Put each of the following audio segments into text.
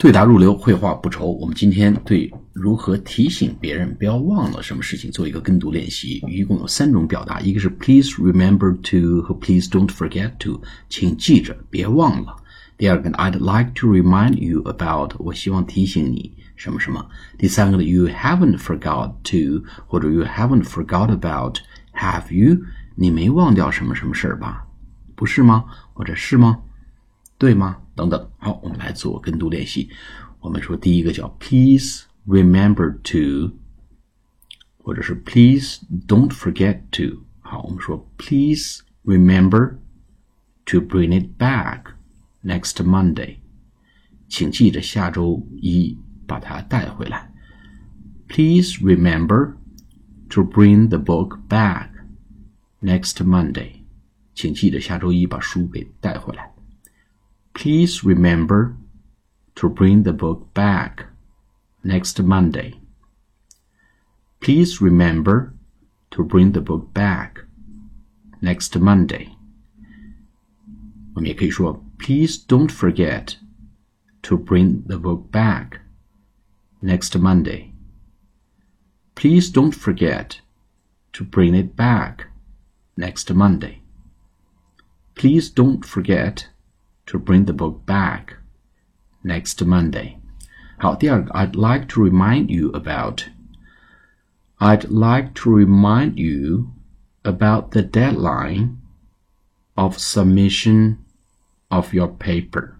对答入流，绘画不愁。我们今天对如何提醒别人不要忘了什么事情做一个跟读练习。一共有三种表达，一个是 Please remember to 和 Please don't forget to，请记着别忘了。第二个呢，I'd like to remind you about，我希望提醒你什么什么。第三个呢，You haven't forgot to 或者 You haven't forgot about，Have you？你没忘掉什么什么事儿吧？不是吗？或者是吗？对吗？等等。好，我们来做跟读练习。我们说第一个叫 Please remember to，或者是 Please don't forget to。好，我们说 Please remember to bring it back next Monday。请记着下周一把它带回来。Please remember to bring the book back next Monday。请记得下周一把书给带回来。 Please remember to bring the book back next Monday. Please remember to bring the book back next Monday. 我们也可以说 Please don't forget to bring the book back next Monday. Please don't forget to bring it back next Monday. Please don't forget to bring the book back next Monday. 好，第二个，I'd like to remind you about. I'd like to remind you about the deadline of submission of your paper.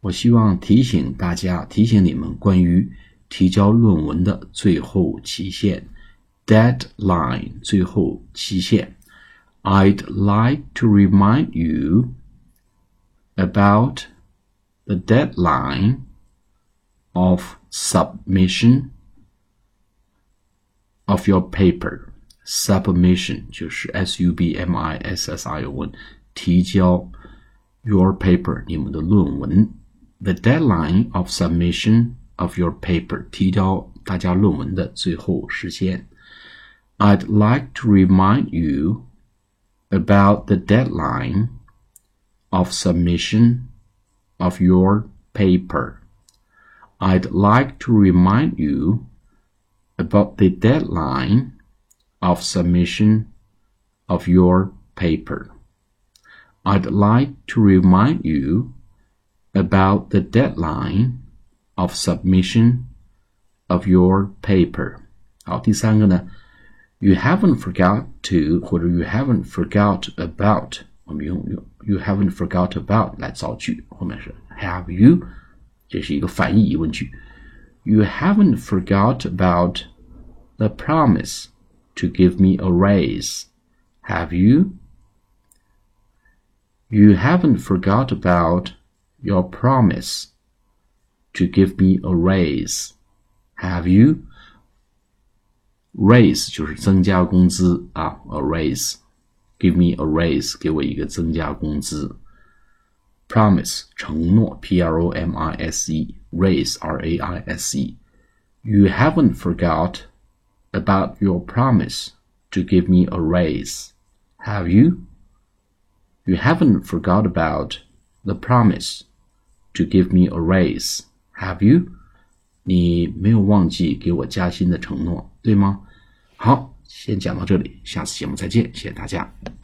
我希望提醒大家，提醒你们关于提交论文的最后期限，deadline 最后期限。I'd like to remind you about the deadline of submission of your paper. Submission 就是 S U B M I S S I O N，提交 your paper 你们的论文。The deadline of submission of your paper 提交大家论文的最后时间。I'd like to remind you about the deadline of submission of your paper. I'd like to remind you about the deadline of submission of your paper. I'd like to remind you about the deadline of submission of your paper. 好，第三个呢，you haven't forgot to 或者 you haven't forgot about 我们用用 you haven't forgot about 来造句，后面是 have you，这是一个反义疑问句。You haven't forgot about the promise to give me a raise, have you? You haven't forgot about your promise to give me a raise, have you? Raise 就是增加工资啊，a raise。 Give me a raise，给我一个增加工资。Promise 承诺，P R O M I S E，raise R A I S E。You haven't forgot about your promise to give me a raise, have you? You haven't forgot about the promise to give me a raise, have you? 你没有忘记给我加薪的承诺，对吗？好。 先讲到这里，下次节目再见，谢谢大家。